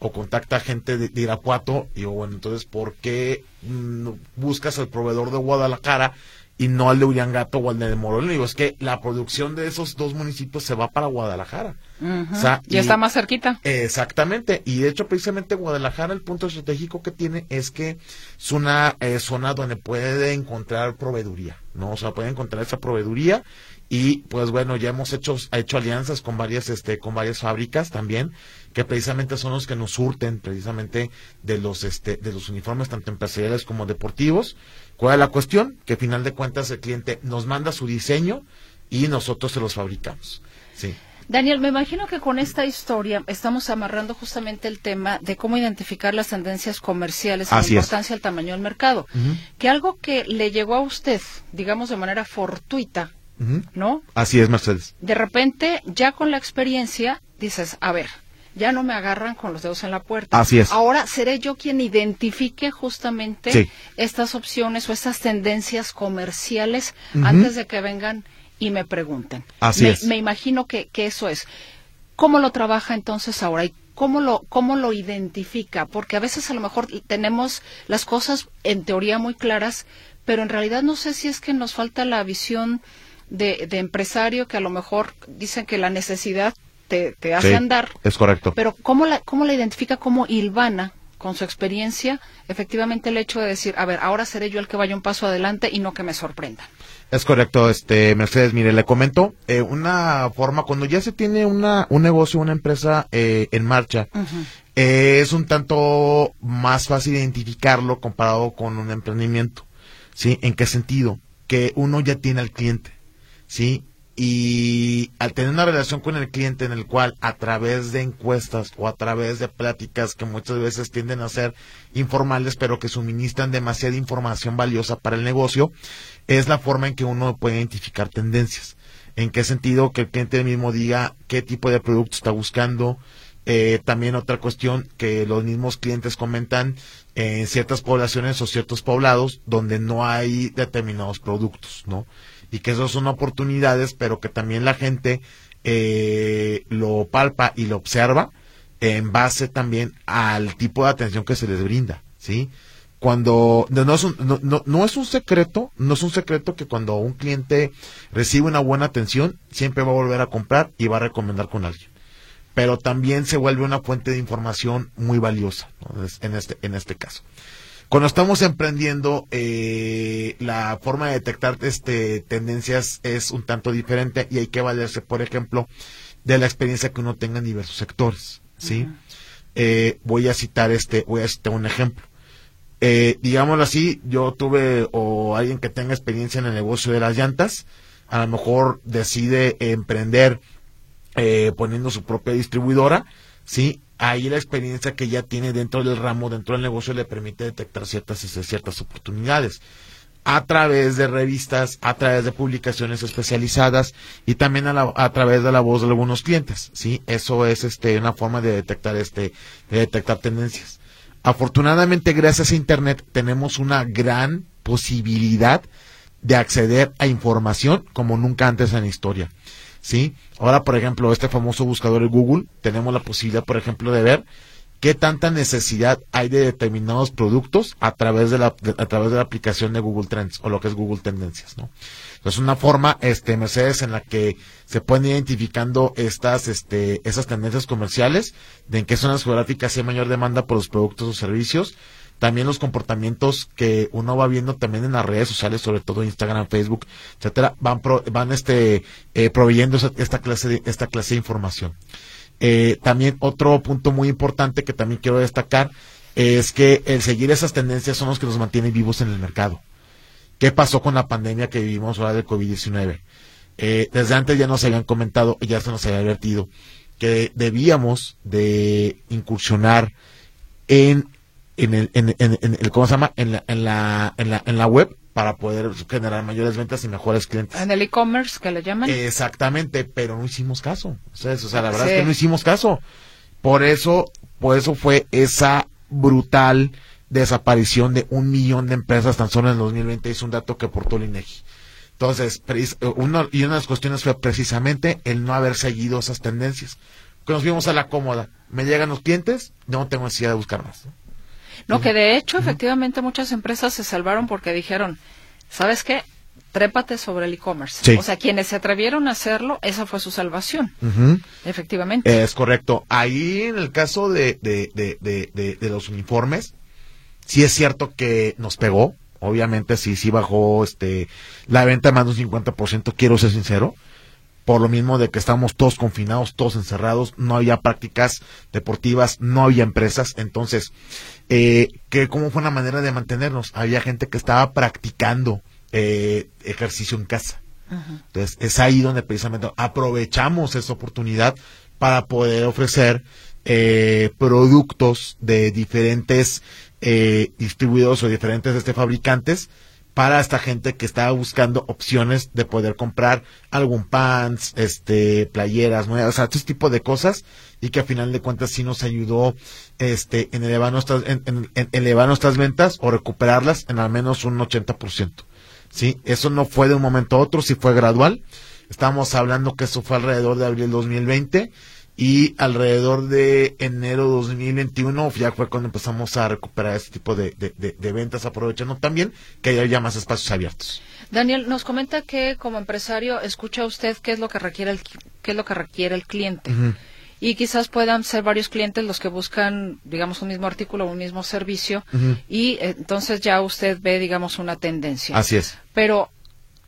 o contacta gente de, de Irapuato, digo, bueno, entonces, ¿por qué mm, buscas al proveedor de Guadalajara y no al de Uriangato o al de Moroleón. Digo, es que la producción de esos dos municipios se va para Guadalajara. Uh -huh. o sea, ya y, está más cerquita. Exactamente. Y de hecho, precisamente Guadalajara, el punto estratégico que tiene es que es una eh, zona donde puede encontrar proveeduría, ¿no? O sea, puede encontrar esa proveeduría y pues bueno ya hemos hecho hecho alianzas con varias este con varias fábricas también que precisamente son los que nos surten precisamente de los este de los uniformes tanto empresariales como deportivos cuál es la cuestión que al final de cuentas el cliente nos manda su diseño y nosotros se los fabricamos sí Daniel, me imagino que con esta historia estamos amarrando justamente el tema de cómo identificar las tendencias comerciales y la importancia del tamaño del mercado. Uh -huh. Que algo que le llegó a usted, digamos de manera fortuita, ¿no? Así es, Mercedes. De repente, ya con la experiencia, dices, a ver, ya no me agarran con los dedos en la puerta. Así es. Ahora seré yo quien identifique justamente sí. estas opciones o estas tendencias comerciales uh -huh. antes de que vengan y me pregunten. Así me, es. Me imagino que, que eso es. ¿Cómo lo trabaja entonces ahora? ¿Y cómo lo, cómo lo identifica? Porque a veces a lo mejor tenemos las cosas en teoría muy claras, pero en realidad no sé si es que nos falta la visión de, de empresario que a lo mejor dicen que la necesidad te, te hace sí, andar. Es correcto. Pero ¿cómo la, cómo la identifica como Ilvana? con su experiencia, efectivamente el hecho de decir, a ver, ahora seré yo el que vaya un paso adelante y no que me sorprenda. Es correcto, este Mercedes, mire, le comento, eh, una forma, cuando ya se tiene una, un negocio, una empresa eh, en marcha, uh -huh. eh, es un tanto más fácil identificarlo comparado con un emprendimiento, ¿sí? ¿En qué sentido? Que uno ya tiene al cliente, ¿sí? Y al tener una relación con el cliente en el cual a través de encuestas o a través de pláticas que muchas veces tienden a ser informales pero que suministran demasiada información valiosa para el negocio, es la forma en que uno puede identificar tendencias. ¿En qué sentido? Que el cliente mismo diga qué tipo de producto está buscando. Eh, también otra cuestión que los mismos clientes comentan en ciertas poblaciones o ciertos poblados donde no hay determinados productos, ¿no? Y que esas son oportunidades, pero que también la gente eh, lo palpa y lo observa en base también al tipo de atención que se les brinda, ¿sí? cuando no es, un, no, no, es un secreto, no es un secreto que cuando un cliente recibe una buena atención, siempre va a volver a comprar y va a recomendar con alguien. Pero también se vuelve una fuente de información muy valiosa en, este, en este caso. Cuando estamos emprendiendo, eh, la forma de detectar este, tendencias es un tanto diferente y hay que valerse, por ejemplo, de la experiencia que uno tenga en diversos sectores. ¿sí? Eh, voy a citar este, voy a citar un ejemplo eh, digámoslo así, yo tuve o alguien que tenga experiencia en el negocio de las llantas, a lo mejor decide emprender eh, poniendo su propia distribuidora, ¿sí? Ahí la experiencia que ya tiene dentro del ramo, dentro del negocio, le permite detectar ciertas, ciertas oportunidades a través de revistas, a través de publicaciones especializadas y también a, a, través de la voz de algunos clientes, ¿sí? Eso es este una forma de detectar este de detectar tendencias. Afortunadamente, gracias a Internet, tenemos una gran posibilidad de acceder a información como nunca antes en la historia. ¿Sí? Ahora, por ejemplo, este famoso buscador de Google, tenemos la posibilidad, por ejemplo, de ver qué tanta necesidad hay de determinados productos a través de la, a través de la aplicación de Google Trends o lo que es Google Tendencias, ¿no? Es una forma, este, Mercedes, en la que se pueden identificando estas, este, esas tendencias comerciales, de en qué zonas geográficas hay mayor demanda por los productos o servicios, también los comportamientos que uno va viendo también en las redes sociales, sobre todo Instagram, Facebook, etcétera, van van este eh, proveyendo esta clase de esta clase de información. Eh, también otro punto muy importante que también quiero destacar es que el seguir esas tendencias son los que nos mantienen vivos en el mercado. ¿Qué pasó con la pandemia que vivimos ahora del COVID-19? Eh, desde antes ya nos habían comentado, ya se nos había advertido, que debíamos de incursionar en, en, el, en, el, ¿cómo se llama? En la, en la, en la, en la web para poder generar mayores ventas y mejores clientes. En el e-commerce que le llaman. Exactamente, pero no hicimos caso. O sea, la verdad es que no hicimos caso. Por eso, por eso fue esa brutal desaparición de un millón de empresas tan solo en el 2020 es un dato que aportó el INEGI. Entonces, una, y una de las cuestiones fue precisamente el no haber seguido esas tendencias. Que nos fuimos a la cómoda. Me llegan los clientes, no tengo necesidad de buscar más. No, que de hecho, efectivamente, muchas empresas se salvaron porque dijeron, ¿sabes qué? Trépate sobre el e-commerce. O sea, quienes se atrevieron a hacerlo, esa fue su salvación. Efectivamente. Es correcto. Ahí, en el caso de, de, de, de los uniformes, Sí es cierto que nos pegó, obviamente sí, sí bajó este la venta más de un 50%, quiero ser sincero, por lo mismo de que estábamos todos confinados, todos encerrados, no había prácticas deportivas, no había empresas, entonces, eh, que ¿cómo fue una manera de mantenernos? Había gente que estaba practicando eh, ejercicio en casa. Entonces, es ahí donde precisamente aprovechamos esa oportunidad para poder ofrecer eh, productos de diferentes eh, distribuidos o diferentes este, fabricantes para esta gente que estaba buscando opciones de poder comprar algún pants, este, playeras nuevas, o sea, este tipo de cosas y que a final de cuentas sí nos ayudó este, en, elevar nuestras, en, elevar nuestras ventas o recuperarlas en al menos un 80%. ¿sí? Eso no fue de un momento a otro, sí fue gradual. Estamos hablando que eso fue alrededor de abril 2020 y alrededor de enero 2021 ya fue cuando empezamos a recuperar este tipo de, ventas, aprovechando también que haya ya más espacios abiertos. Daniel, nos comenta que como empresario escucha usted qué es lo que requiere el, qué es lo que requiere el cliente. Y quizás puedan ser varios clientes los que buscan, digamos, un mismo artículo, un mismo servicio, y entonces ya usted ve, digamos, una tendencia. Así es. Pero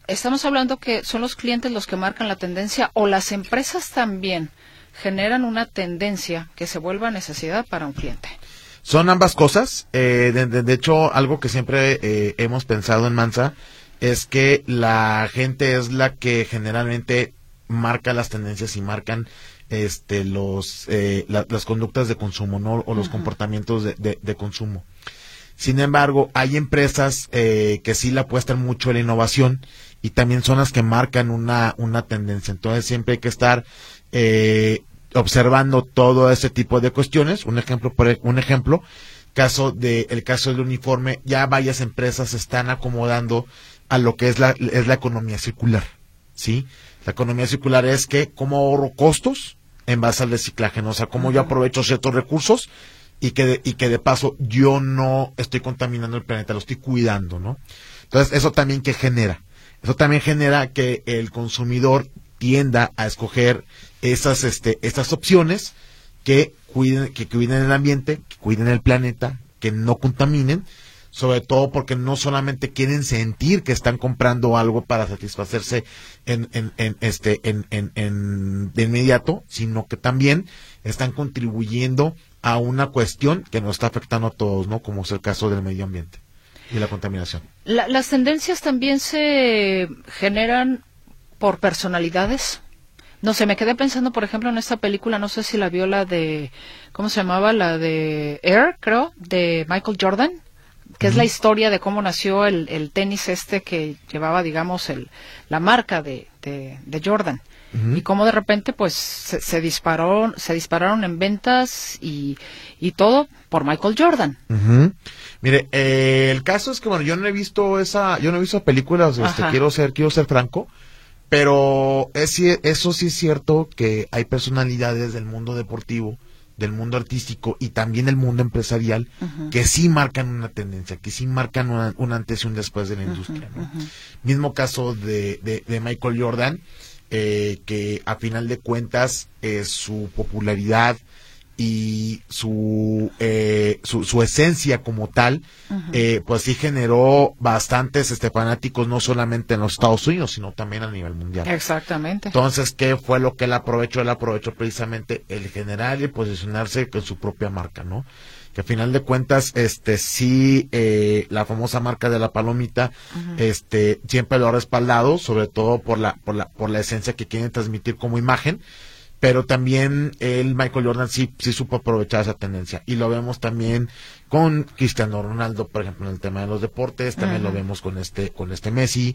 estamos hablando que son los clientes los que marcan la tendencia o las empresas también generan una tendencia que se vuelva necesidad para un cliente. Son ambas cosas. Eh, de, hecho, algo que siempre eh, hemos pensado en Mansa es que la gente es la que generalmente marca las tendencias y marcan este los eh, las conductas de consumo no o los comportamientos de, de, consumo sin embargo hay empresas eh, que sí la apuestan mucho en la innovación y también son las que marcan una una tendencia entonces siempre hay que estar eh, observando todo ese tipo de cuestiones un ejemplo por, e, un ejemplo caso de el caso del uniforme ya varias empresas se están acomodando a lo que es la es la economía circular sí la economía circular es que cómo ahorro costos en base al reciclaje, ¿no? O sea, cómo yo aprovecho ciertos recursos y que, de, y que de paso yo no estoy contaminando el planeta, lo estoy cuidando, ¿no? Entonces, eso también que genera. Eso también genera que el consumidor tienda a escoger esas, este, estas opciones que cuiden, que cuiden el ambiente, que cuiden el planeta, que no contaminen sobre todo porque no solamente quieren sentir que están comprando algo para satisfacerse en, en, en este en, en, de inmediato, sino que también están contribuyendo a una cuestión que nos está afectando a todos, ¿no? Como es el caso del medio ambiente y la contaminación. las tendencias también se generan por personalidades. No sé, me quedé pensando, por ejemplo, en esta película, no sé si la vio la de, ¿cómo se llamaba? La de Air, creo, de Michael Jordan que es la historia de cómo nació el, tenis este que llevaba, digamos, el, la marca de, de, Jordan. Y cómo de repente, pues, se, se, disparó, se dispararon en ventas y, y todo por Michael Jordan. Mire, eh, el caso es que, bueno, yo no he visto esa, yo no he visto películas, este, quiero ser, quiero ser franco, pero es, eso sí es cierto que hay personalidades del mundo deportivo del mundo artístico y también del mundo empresarial que sí marcan una tendencia, que sí marcan un antes y un después de la industria. Mismo caso de, de, Michael Jordan, eh, que a final de cuentas eh, su popularidad y su, eh, su, su, esencia como tal, eh, pues sí generó bastantes este, fanáticos, no solamente en los Estados Unidos, sino también a nivel mundial. Exactamente. Entonces, ¿qué fue lo que él aprovechó? Él aprovechó precisamente el generar y posicionarse con su propia marca, ¿no? que a final de cuentas este sí eh, la famosa marca de la palomita este siempre lo ha respaldado sobre todo por la por la por la esencia que quieren transmitir como imagen pero también el Michael Jordan sí, sí supo aprovechar esa tendencia y lo vemos también con Cristiano Ronaldo, por ejemplo, en el tema de los deportes, también lo vemos con este con este Messi,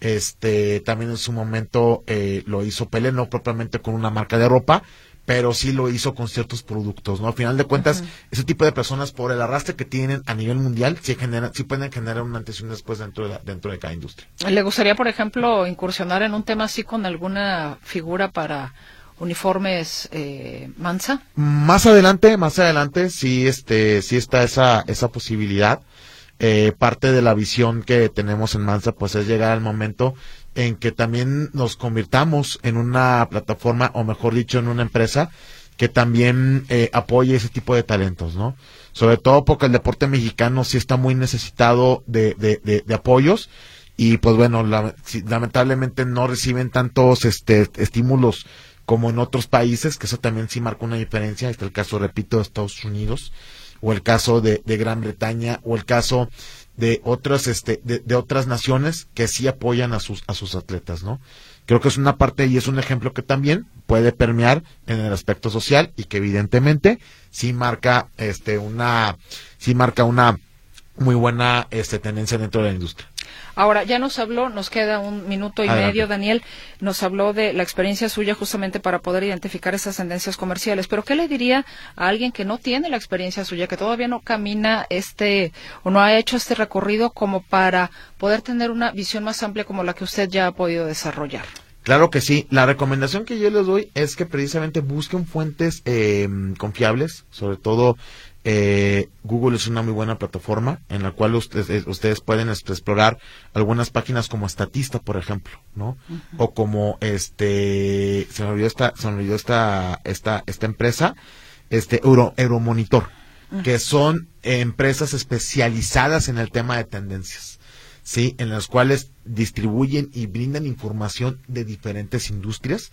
este también en su momento eh, lo hizo Pelé, no propiamente con una marca de ropa, pero sí lo hizo con ciertos productos, ¿no? Al final de cuentas, ese tipo de personas, por el arrastre que tienen a nivel mundial, sí, genera, sí pueden generar una antes y un después dentro de, dentro de cada industria. ¿Le gustaría, por ejemplo, incursionar en un tema así con alguna figura para uniformes eh, Mansa? Más adelante, más adelante, sí, este, sí está esa, esa posibilidad. Eh, parte de la visión que tenemos en Mansa, pues es llegar al momento en que también nos convirtamos en una plataforma, o mejor dicho, en una empresa que también eh, apoye ese tipo de talentos, ¿no? Sobre todo porque el deporte mexicano sí está muy necesitado de, de, de, apoyos y pues bueno, lamentablemente no reciben tantos este, estímulos como en otros países, que eso también sí marca una diferencia. Está el caso, repito, de Estados Unidos, o el caso de, Gran Bretaña, o el caso de otras, este, de, otras naciones que sí apoyan a sus, a sus atletas, ¿no? Creo que es una parte y es un ejemplo que también puede permear en el aspecto social y que evidentemente sí marca, este, una, sí marca una muy buena, este, tendencia dentro de la industria. Ahora, ya nos habló, nos queda un minuto y medio, Daniel, nos habló de la experiencia suya justamente para poder identificar esas tendencias comerciales, pero ¿qué le diría a alguien que no tiene la experiencia suya, que todavía no camina este o no ha hecho este recorrido como para poder tener una visión más amplia como la que usted ya ha podido desarrollar? Claro que sí. La recomendación que yo les doy es que precisamente busquen fuentes eh, confiables, sobre todo eh, Google es una muy buena plataforma en la cual ustedes, eh, ustedes pueden este, explorar algunas páginas como Estatista, por ejemplo, ¿no? O como este, se me olvidó esta, se me olvidó esta, esta, esta empresa, este Euro, Euromonitor, que son empresas especializadas en el tema de tendencias, sí, en las cuales distribuyen y brindan información de diferentes industrias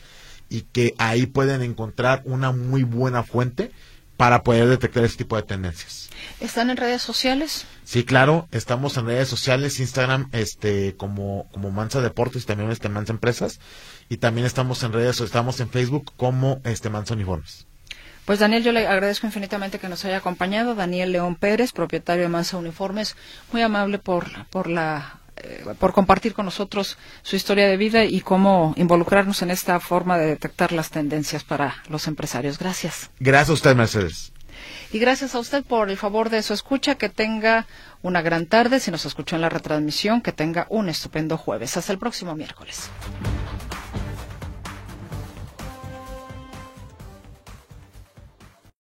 y que ahí pueden encontrar una muy buena fuente para poder detectar este tipo de tendencias. ¿Están en redes sociales? Sí, claro, estamos en redes sociales, Instagram, este, como, como Mansa Deportes y también este Mansa Empresas, y también estamos en redes, estamos en Facebook como este Mansa Uniformes. Pues Daniel, yo le agradezco infinitamente que nos haya acompañado. Daniel León Pérez, propietario de Mansa Uniformes, muy amable por, por la por compartir con nosotros su historia de vida y cómo involucrarnos en esta forma de detectar las tendencias para los empresarios. Gracias. Gracias a usted, Mercedes. Y gracias a usted por el favor de su escucha. Que tenga una gran tarde. Si nos escuchó en la retransmisión, que tenga un estupendo jueves. Hasta el próximo miércoles.